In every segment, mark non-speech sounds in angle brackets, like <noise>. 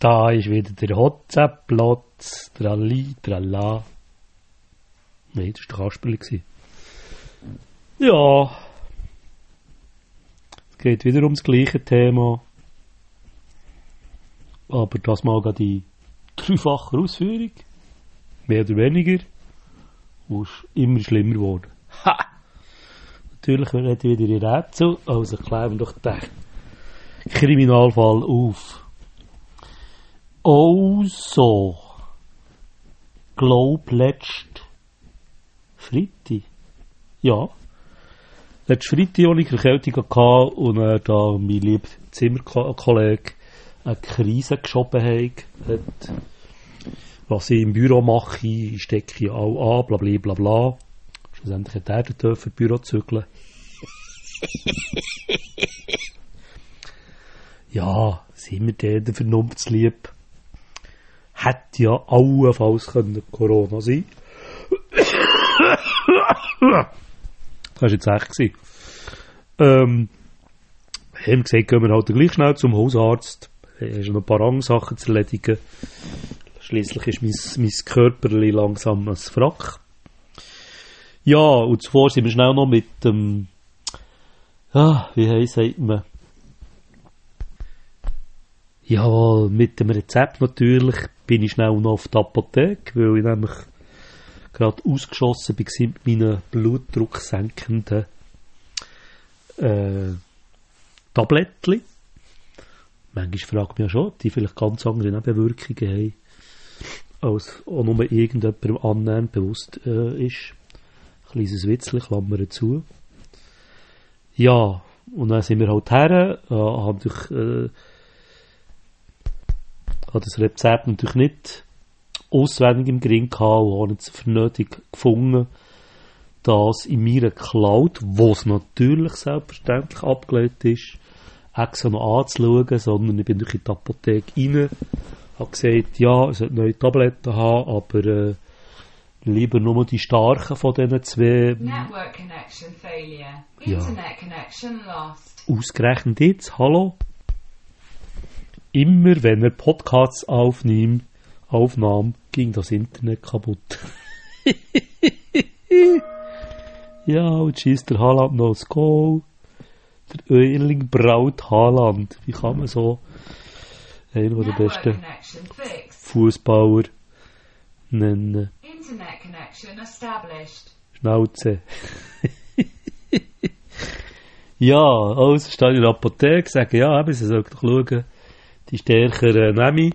Da ist wieder der Hotzenplotz. Tralli, tralla. Nein, das war der gewesen. Ja. Es geht wieder ums gleiche Thema. Aber das mal gerade die dreifache Ausführung. Mehr oder weniger. Und ist immer schlimmer geworden. Ha! Natürlich ich wieder in Rätsel. Also klären wir doch den Kriminalfall auf. Also. Glaub letzt Freitag. Ja. Letzte Freitag, als ich Erkältung hatte und dann da mein lieber Zimmerkollege eine Krise geschoben hat, was ich im Büro mache, stecke ich auch an, bla bla bla bla. Schlussendlich hat er dürfen Büro zügeln. ja, sind wir denen vernunftslieb. Hätte ja allenfalls können Corona sein Das war jetzt echt. Gewesen. Ähm, haben gesagt, gehen wir halt gleich schnell zum Hausarzt. Er ist noch ein paar andere Sachen zu erledigen. Schließlich ist mein, mein Körperli langsam ein Frack. Ja, und zuvor sind wir schnell noch mit dem, ah, wie sagt man? Jawohl, mit dem Rezept natürlich bin ich schnell noch auf der Apotheke, weil ich nämlich gerade ausgeschossen war mit meinen blutdrucksenkenden äh, Tablettchen. Manchmal ich mich ja schon, die vielleicht ganz andere Nebenwirkungen haben, als auch nur irgendjemandem annähernd bewusst äh, ist. Ein kleines Witzchen, Klammern zu. Ja, und dann sind wir halt her, äh, haben durch, äh, habe das Rezept natürlich nicht auswendig im Gring gehabt und habe es für nötig gefunden, das in meiner Cloud, wo es natürlich selbstverständlich abgelegt ist, extra noch anzuschauen, sondern ich bin durch die Apotheke rein, habe gesagt, ja, es sollte neue Tabletten haben, aber äh, lieber nur die starken von diesen zwei. Network connection failure. Ja. Internet connection lost. Ausgerechnet jetzt, hallo? Immer wenn er Podcasts aufnimmt, aufnahm, ging das Internet kaputt. <laughs> ja, und schießt der Haaland noch das Goal. Der Erling Braut Haaland. Wie kann man so einer der besten. Fußballer nennen? Internet connection established. Schnauze. <laughs> ja, also stehe in der Apotheke, sage, ja, eben, sie soll doch schauen, die stärkeren nehme ich.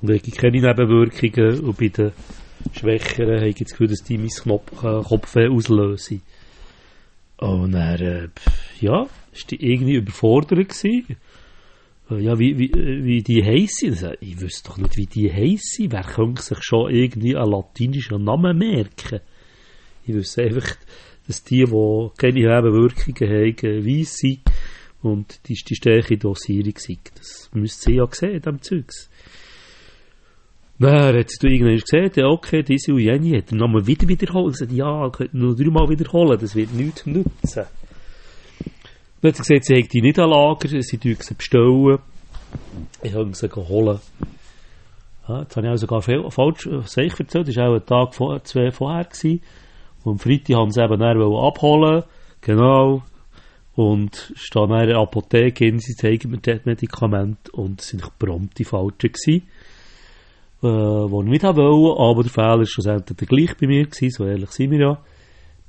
Und ich habe keine Nebenwirkungen. Und bei den Schwächeren habe ich das Gefühl, dass die mein Knopf, äh, Kopfweh auslösen. Und dann, äh, ja, ist die irgendwie überfordert gewesen. Äh, Ja, wie, wie, äh, wie die heissen. Also, Ich wüsste doch nicht, wie die heissen. Wer könnte sich schon irgendwie einen latinischen Namen merken? Ich wüsste einfach, dass die, die keine Nebenwirkungen haben, weiss sind und die, die stärkere Dosierung. Das müsste sie ja sehen, diesem Zeugs. Dann hat sie irgendwann gesehen, ja, okay, diese und jene hat den Namen wieder wiederholt. Und gesagt, ja, könnt nur dreimal wiederholen, das wird nichts nützen. Dann hat sie gesagt, sie hat die nicht an Lager, sie tun sie bestellen. Ich habe sie holen. Ja, jetzt habe ich auch sogar viel, falsch äh, erzählt, das war auch ein Tag vor, zwei vorher. Gewesen. Und am Freitag haben sie eben abholen Genau. Und dann in der Apotheke hin, sie zeigen mir das Medikament und es sind prompt die falschen gewesen. Äh, die ich nicht wollen, aber der Fehler war schlussendlich der gleich bei mir gewesen, so ehrlich sind wir ja.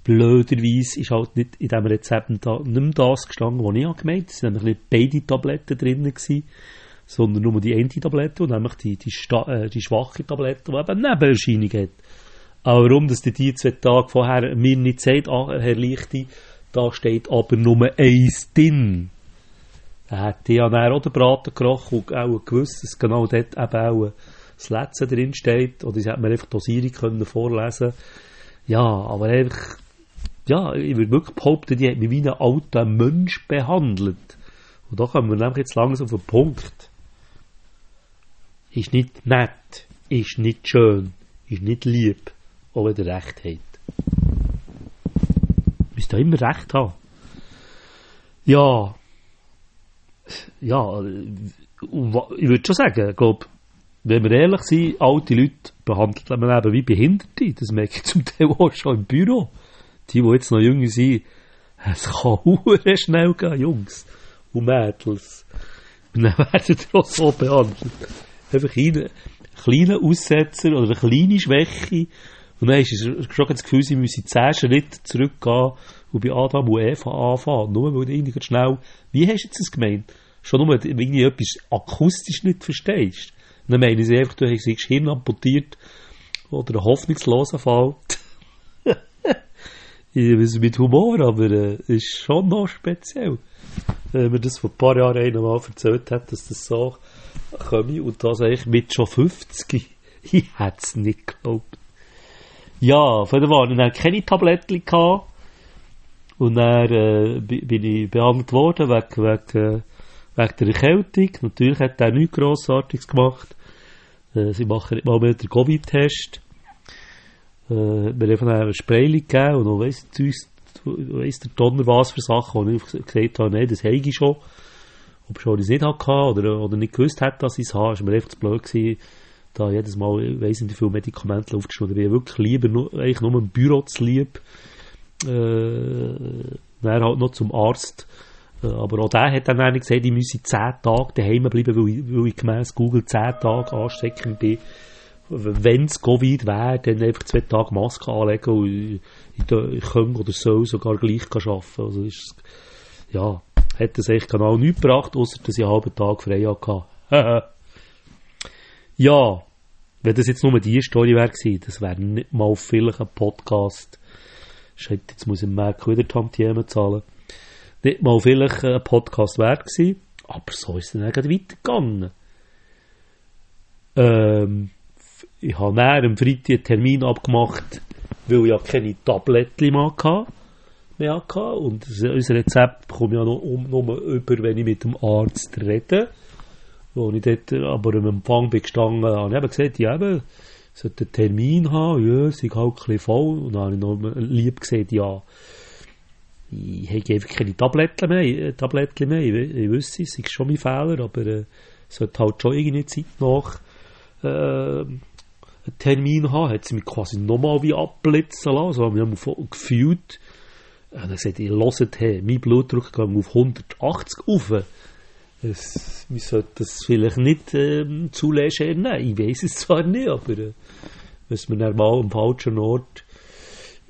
Blöderweise ist halt nicht in diesem Rezept nicht mehr das gestanden, was ich habe gemeint. Es waren nämlich beide Tabletten drin gewesen, sondern nur die eine Tablette und nämlich die, die, äh, die schwache Tablette, die eben Nebenerscheinungen hat. Aber warum, dass die die zwei Tage vorher mir nicht sagt, ah, Herr Lichti, da steht aber nur eins drin. Da hätte ich ja dann auch den Braten gerochen und auch gewusst, dass genau dort eben auch das Letzte drin steht. Oder sie hätte mir einfach Dosierung können vorlesen Ja, aber einfach, ja, ich würde wirklich behaupten, die hat mich wie einen alten Mensch behandelt. Und da kommen wir nämlich jetzt langsam auf den Punkt. Ist nicht nett, ist nicht schön, ist nicht lieb, wenn ihr recht habt. Müsst ihr immer recht haben. Ja, ja, ich würde schon sagen, glaube, wenn wir ehrlich sind, alte Leute behandelt man eben wie Behinderte. Das merke ich zum Teil auch schon im Büro. Die, die jetzt noch jünger sind, es kann <laughs> hure schnell gehen, Jungs und Mädels. Und dann <laughs> werden die auch so behandelt. Einfach einen kleinen Aussetzer oder eine kleine Schwäche. Und dann hast du schon das Gefühl, sie müssen zehn Schritte zurückgehen und bei Adam und Eva anfangen. Nur weil du irgendwie schnell, wie hast du jetzt das gemeint? Schon nur, weil du irgendwie etwas akustisch nicht verstehst. Und dann meinen sie einfach, du hast das Hirn amputiert oder einen hoffnungslosen Fall. <laughs> mit Humor, aber äh, ist schon noch speziell. Wenn mir das vor ein paar Jahren einer mal erzählt hat, dass das so komme und das eigentlich mit schon 50. <laughs> Ich hätte es nicht geglaubt. Ja, Fall hatte ich dann keine Tabletten gehabt. Und dann äh, bi- bin ich behandelt worden wegen, wegen, äh, wegen der Erkältung. Natürlich hat er nichts Grossartiges gemacht. Äh, sie machen mal mehr den Covid-Test. Äh, mir einfach ein Spray gegeben und noch weiss, Zeus- weiss der Donner was für Sachen, wo ich gesagt habe, nein, das habe ich schon. Ob schon ich es nicht hatte oder, oder nicht gewusst hätte, dass ich es habe, ist mir einfach zu blöd gewesen, da jedes Mal, ich weiss nicht, wie viele Medikamente aufgeschrieben. Ich wirklich lieber, nur, eigentlich nur im Büro zu lieb. Äh, dann halt noch zum Arzt. Äh, aber auch der hat dann eigentlich gesagt, ich müsse 10 Tage daheim bleiben, weil ich, weil ich gemäss Google 10 Tage ansteckend bin. Wenn es Covid wäre, dann einfach zwei Tage Maske anlegen und ich, ich, ich kann oder soll sogar gleich arbeiten. Also ist, ja, hat das echt genau nichts gebracht, außer dass ich einen halben Tag frei hatte. <laughs> ja, wenn das jetzt nur die Story wäre das wäre nicht mal vielleicht ein Podcast. Shit, jetzt muss ich Mac wieder Tantiemen zahlen. Nicht mal vielleicht ein Podcast wert gewesen, aber so ist es dann gleich weitergegangen. Ähm, ich habe dann am Freitag einen Termin abgemacht, weil ich ja keine Tabletten mehr hatte. Und unser Rezept ich ja noch um, nur über, wenn ich mit dem Arzt rede. Wo ich dort aber am Empfang bin gestanden, habe ich gesagt, ja eben, ich sollte einen Termin haben, ja, ist halt ein bisschen voll. Und dann habe ich noch lieb gesagt, ja, ich habe einfach keine Tabletten mehr, äh, Tabletten mehr. Ich, ich wüsste, es ist schon mein Fehler, aber äh, sollte halt schon irgendwie Zeit nach äh, einen Termin haben. Hat sie mich quasi nochmal wie abblitzen lassen. So haben wir voll gefühlt. Und dann gesagt, ihr hört, hey, mein Blutdruck geht auf 180 rauf. Es, wir sollten das vielleicht nicht ähm, zu leger nehmen. Ich weiß es zwar nicht, aber äh, wenn man mal am falschen Ort,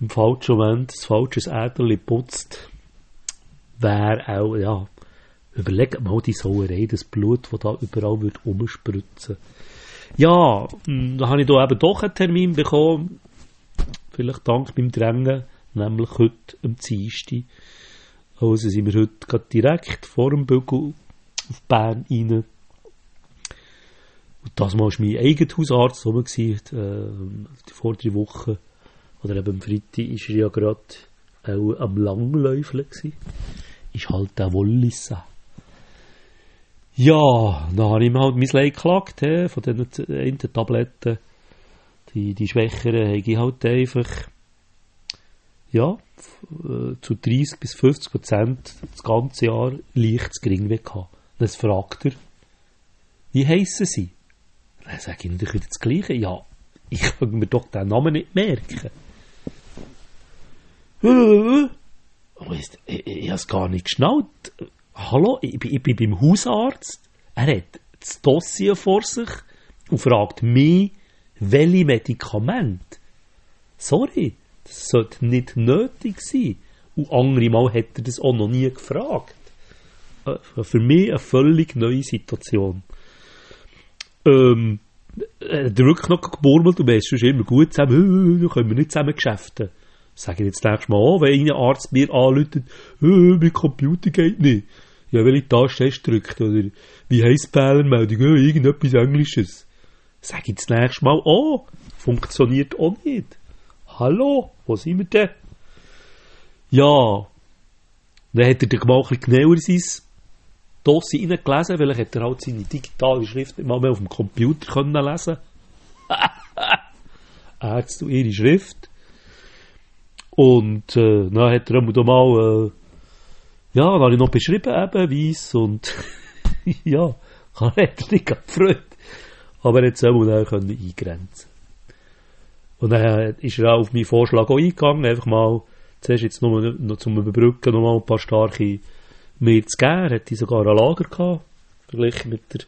im falschen Moment, das falsche Äderli putzt, wäre auch, ja, überlegt mal die Sauerei, das Blut, das da überall wird umspritzen. Ja, mh, da habe ich da eben doch einen Termin bekommen, vielleicht dank meinem Drängen, nämlich heute am Dienstag. Also sind wir heute direkt vor dem Bügel auf Bern rein. Und das war mein eigener Hausarzt rum, gewesen, äh, die vor drei Wochen. Oder eben am Freitag ist er ja gerade auch am Langläufeln. Ist halt der Wollissa. Ja, dann habe ich mir halt mein Leid geklagt, he, von den einen Tabletten. Die, die Schwächeren habe ich halt einfach, ja, äh, zu 30 bis 50 Prozent das ganze Jahr leicht zu gering gehabt. Dann fragt er, wie heissen sie? Dann sage ich natürlich wieder das Gleiche. Ja, ich kann mir doch den Namen nicht merken. <laughs> Aber Ich, ich, ich habe es gar nicht geschnallt. Hallo, ich, bin- ich bin beim Hausarzt. Er hat das Dossier vor sich und fragt mich, welche Medikamente. Sorry, das sollte nicht nötig sein. Und andere Mal hat er das auch noch nie gefragt. Äh, Für mich eine völlig neue Situation. Ähm, er hat wirklich noch gemurmelt und es ist immer gut zusammen, äh, können wir nicht zusammen geschäften. Sage ich jetzt nächstes Mal auch, wenn ein Arzt mir äh, mein Computer geht nicht. Ja, weil ich Taste drückt, oder wie heisst Fehlermeldung, äh, irgendetwas Englisches. Sag ich das nächste Mal auch, funktioniert auch nicht. Hallo, wo sind wir denn? Ja, dann hat er dann mal ein bisschen genauer sein Dossier reingelesen, weil er hat er halt seine digitale Schrift nicht mal mehr auf dem Computer können lesen. Ärzte und ihre Schrift. Und äh, dann hat er da mal, äh, ja, dann habe ich noch beschrieben, eben, weiss und <laughs> ja, hat er nicht gefreut. Aber er hat es auch dann eingrenzen Und dann ist er auch auf meinen Vorschlag auch eingegangen, einfach mal, zuerst jetzt nur noch zum Überbrücken noch mal ein paar starke mir zu geben. Er hatte sogar ein Lager gehabt, verglichen mit der,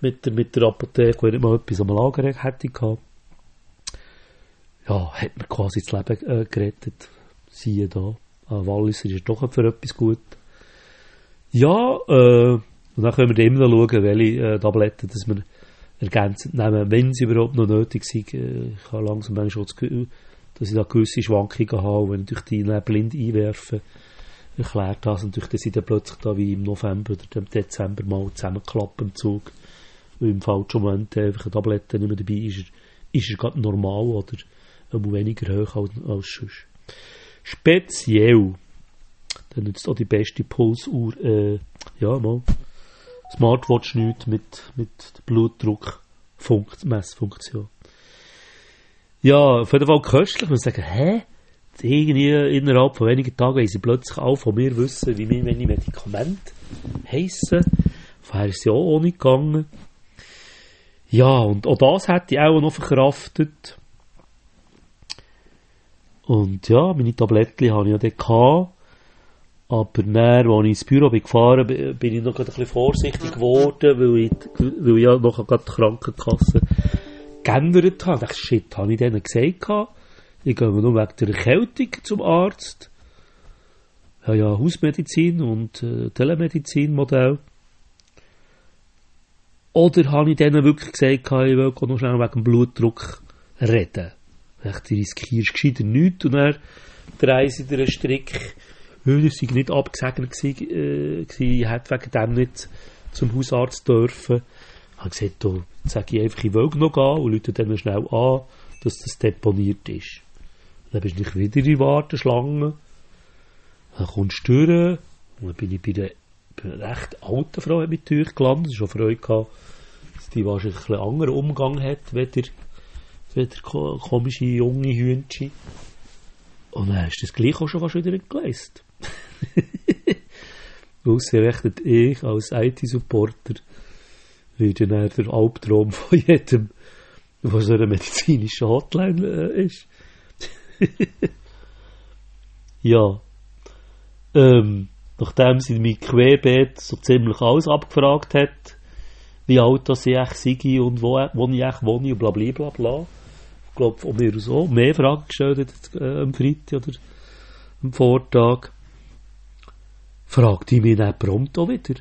mit der, mit der Apotheke, wo er nicht mal etwas am Lager hätte gehabt. Ja, hat mir quasi das Leben äh, gerettet. Siehe da. Ein Walliser ist doch für etwas gut. Ja, äh, und dann können wir immer noch schauen, welche äh, Tabletten dass wir ergänzend nehmen, wenn sie überhaupt noch nötig sind. Äh, ich habe langsam manchmal das Gefühl, dass ich da gewisse Schwankungen habe, wenn ich die blind einwerfe, erklärt das natürlich, dass ich dann plötzlich da wie im November oder im Dezember mal zusammenklappe im Zug, weil im falschen Moment einfach eine Tablette nicht mehr dabei ist, ist er gerade normal oder weniger hoch als, als sonst. Speziell, dann nützt auch die beste Pulsuhr, äh, ja mal, Smartwatch nicht mit, mit Blutdruckmessfunktion. Ja, auf jeden Fall köstlich. Man sagen, hä? Irgendwie innerhalb von wenigen Tagen haben sie plötzlich auch von mir wissen, wie meine Medikamente heissen. Vorher ist ja auch ohne gegangen. Ja, und auch das hätte ich auch noch verkraftet. Und ja, meine Tabletten habe ich ja gehabt. Aber dann, als ich ins Büro bin gefahren bin, bin ich noch ein bisschen vorsichtig geworden, weil ich, weil ich ja noch gerade die Krankenkasse geändert habe. Ich dachte, shit, habe ich denen gesagt, ich gehe nur wegen der Erkältung zum Arzt. Ja, ja, Hausmedizin und äh, Telemedizin-Modell. Oder habe ich denen wirklich gesagt, ich will noch schnell wegen dem Blutdruck reden. Ich du riskierst gescheiter nichts und dann drehen sie dir einen Strick weil es nicht abgesegnet gewesen, äh, gewesen, hätte wegen dem nicht zum Hausarzt dürfen. Ich habe gesagt, da sage ich einfach, ich will noch gehen und Leute dann schnell an, dass das deponiert ist. Dann bist du nicht wieder in die Warteschlange. Dann kommst du durch. Und dann bin ich bei der, bei einer recht alten Frau mit durchgelandet. Ich hatte schon Freude, dass die wahrscheinlich einen anderen Umgang hat, wie der, wie der komische junge Hühnchen. Und dann hast du das gleich auch schon fast wieder geleistet. <laughs> Ausgerechnet ich als IT-Supporter würde dann der Albtraum von jedem, der so eine medizinische Hotline äh, ist. Ja. Ähm, nachdem sie mich querbeet so ziemlich alles abgefragt hat, wie alt das ich sei und wo, wo ich eigentlich wohne und bla bla bla bla. Ich glaube, von mir auch mehr Fragen gestellt hat, äh, am Freitag oder am Vortag fragte ich mich dann prompt auch wieder.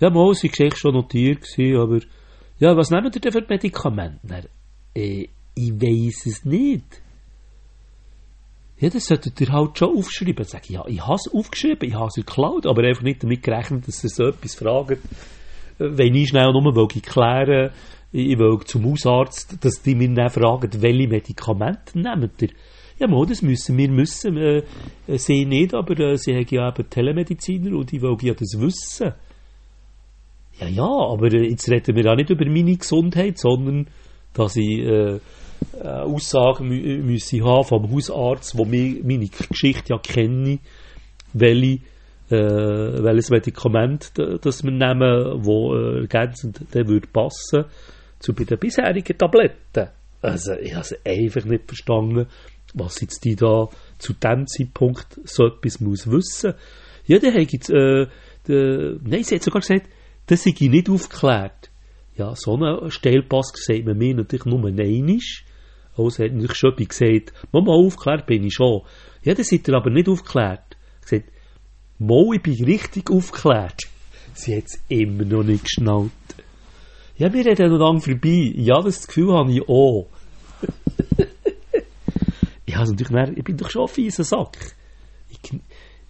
Ja, mal, sie war schon notiert, aber ja, was nehmen ihr denn für Medikamente? Dann, äh, ich weiss es nicht. Ja, das solltet ihr halt schon aufschreiben. Sag ich, ja, ich habe es aufgeschrieben, ich habe es geklaut, aber einfach nicht damit gerechnet, dass ihr so etwas fragt. Wenn ich schnell nur will klären ich will zum Hausarzt, dass die mich dann fragen, welche Medikamente nehmt ihr? Ja, das müssen wir müssen. Äh, sie nicht, aber äh, sie haben ja eben Telemediziner und ich will ja das wissen. Ja, ja, aber äh, jetzt reden wir auch nicht über meine Gesundheit, sondern dass ich äh, äh Aussagen mü müsse haben vom Hausarzt, mir meine Geschichte ja kenne, welche, äh, welches Medikament das wir nehmen, wo äh, ergänzend dann würde passen zu bei den bisherigen Tabletten. Also ich habe einfach nicht verstanden, was jetzt die da zu dem Zeitpunkt so etwas muss wissen. Ja, dann hat jetzt, äh, de, nein, sie hat sogar gesagt, das sei nicht aufgeklärt. Ja, so einen Stellpass sagt man mir natürlich nur einisch. Also hat natürlich schon gesagt, Mama, aufgeklärt bin ich schon. Ja, das seid ihr aber nicht aufgeklärt. Gesagt, Mo, ich bin richtig aufgeklärt. Sie hat es immer noch nicht geschnallt. Ja, wir reden noch lange vorbei. Ja, das Gefühl habe ich auch <laughs> ich, also natürlich mehr, ich bin doch schon ein fieser Sack. Ich,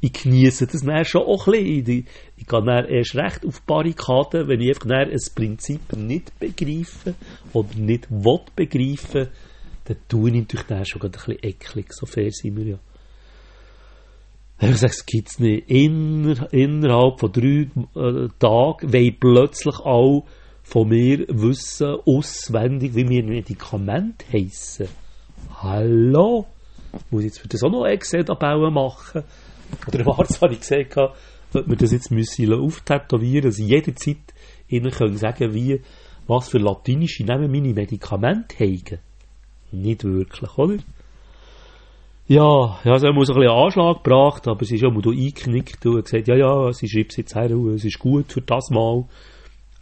ich genieße das dann schon auch ein bisschen. Ich, ich gehe dann erst recht auf Barrikaden, wenn ich einfach dann ein Prinzip nicht begreife oder nicht will begreifen, dann tue ich natürlich dann schon ein bisschen eklig. So fair sind wir ja. Ich sage, es gibt es nicht. Inner, innerhalb von drei äh, Tagen, weil plötzlich auch von mir wissen, auswendig, wie wir Medikamente heissen. Hallo? Muss ich jetzt das auch noch Excel-Tabellen machen? Oder <laughs> war es, habe ich gesagt, ob wir das jetzt müssen auftätowieren, dass jederzeit ihnen können sagen, wie, was für latinische Namen meine Medikamente haben. Nicht wirklich, oder? Ja, ja, sie haben uns ein bisschen Anschlag gebracht, aber sie ist auch mal eingeknickt und gesagt, ja, ja, sie schreibt es jetzt her, es ist gut für das Mal.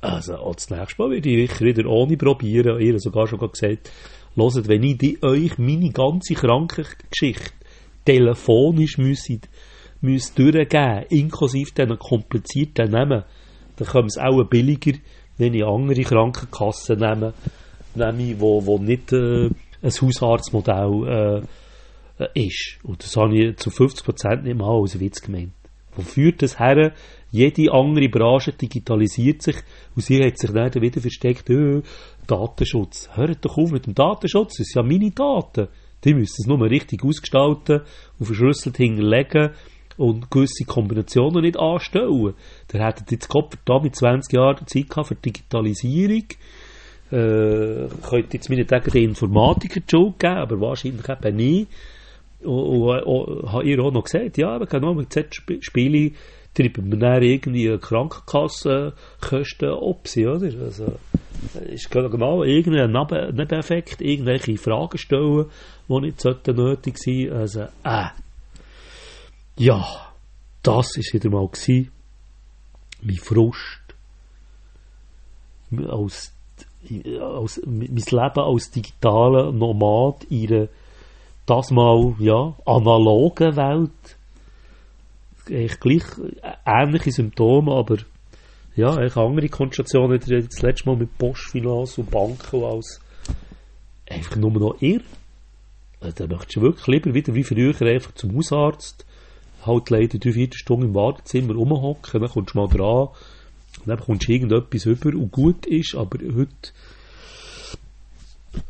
Also, auch das nächste Mal werde ich wieder ohne probieren. Ihr sogar schon gesagt, hört, wenn ich die, euch meine ganze Krankengeschichte telefonisch müsse, müsse durchgeben, inklusive diesen komplizierten Namen, dann kommt es auch billiger, wenn ich andere Krankenkassen nehme, nehme wo, wo nicht äh, ein Hausarztmodell äh, ist. Und das habe ich zu 50% nicht mal als Witz gemeint. Wo führt das her? Jede andere Branche digitalisiert sich und sie hat sich dann wieder versteckt, äh, Datenschutz. Hört doch auf mit dem Datenschutz, das sind ja meine Daten. Die müssen es nur richtig ausgestalten und verschlüsselt hinterlegen und gewisse Kombinationen nicht anstellen. Der hätte jetzt Kopf da mit 20 Jahren Zeit gehabt für Digitalisierung. Äh, könnte jetzt meinetwegen den Informatiker die Schuld geben, aber wahrscheinlich eben nicht. Und, und, und habe ihr auch noch gesagt, ja, aber genau mit Z-Spiele treiben wir dann irgendwie Krankenkassenkosten sie, oder? Also, ist genau irgendein Nebeneffekt, irgendwelche Fragen stellen, die nicht nötig sein. Also, äh. Ja, das war wieder mal gewesen. Mein Frust. Als, als, mein Leben als digitaler Nomad in einer, das mal, ja, analogen Welt. Echt gleich ähnliche Symptome, aber ja, eigentlich andere Konstellationen, das letzte Mal mit Postfinanz und Banken als einfach nur noch irr. Da möchtest du wirklich lieber wieder wie früher einfach zum Hausarzt halt leider drei, vier Stunden im Wartezimmer rumhocken, dann kommst du mal dran, und dann kommst du irgendetwas über und gut ist, aber heute,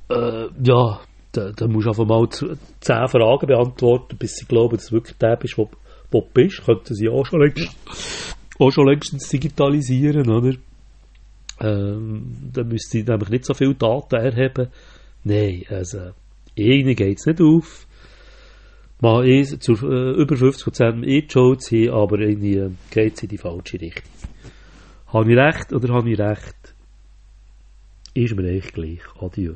äh, ja, da, da musst du einfach mal zehn Fragen beantworten, bis sie glauben, dass du wirklich der bist, wo, wo du bist. Könnten sie auch schon längst, auch schon längstens digitalisieren, oder? Ähm, dann müsste ich nämlich nicht so viele Daten erheben. Nein, also, irgendwie geht es nicht auf mal eh zu äh, über 50% eingeschaut sind, aber irgendwie äh, geht es in die falsche Richtung. Habe ich recht oder habe ich recht? Ist mir echt gleich. Adieu.